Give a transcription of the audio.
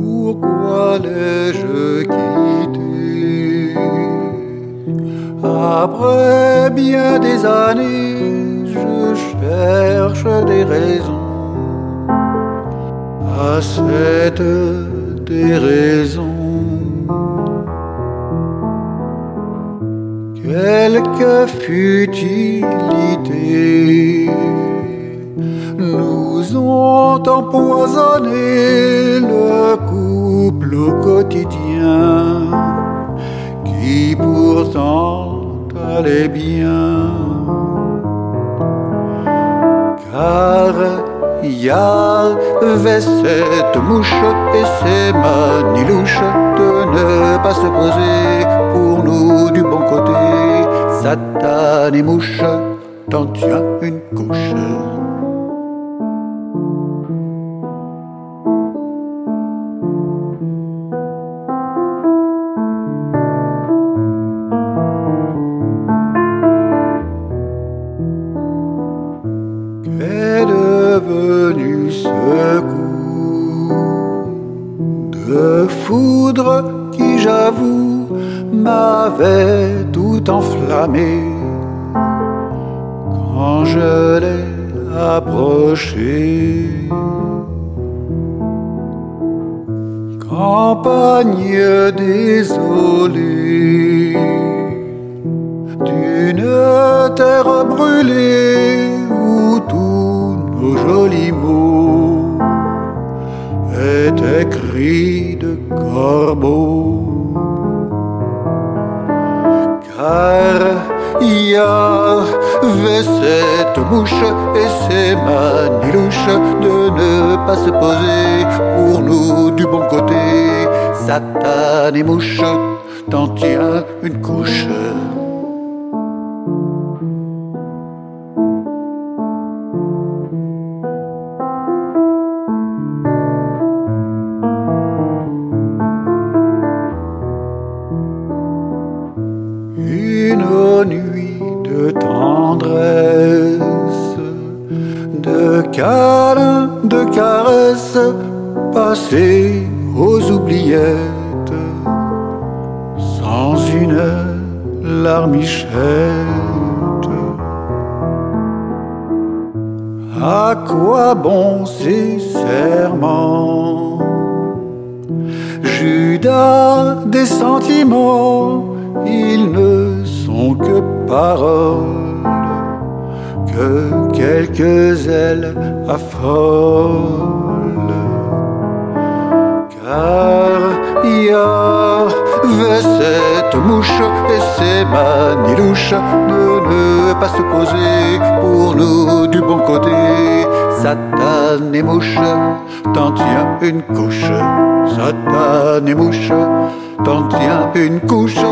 pourquoi l'ai-je quitté Après bien des années, je cherche des raisons à cette déraison. Quelque futilité ont empoisonné le couple au quotidien qui pourtant allait bien. Car il y avait cette mouche et ces manilouches de ne pas se poser pour nous du bon côté. Satan et mouche, t'en tiens une couche. Ce coup de foudre qui, j'avoue, m'avait tout enflammé quand je l'ai approché. Campagne désolée y avait cette mouche et ces manilouches de ne pas se poser pour nous du bon côté. Satan et mouche, t'en tiens une couche. Une nuit de tendresse, de câlins, de caresses, passées aux oubliettes, sans une larmichette. À quoi bon ces serments? Judas des sentiments, ils ne que paroles, que quelques ailes affolent. Car il y avait cette mouche et ces manilouches de ne pas se poser pour nous du bon côté. Satan et mouche, t'en tiens une couche. Satan et mouche, t'en tiens une couche.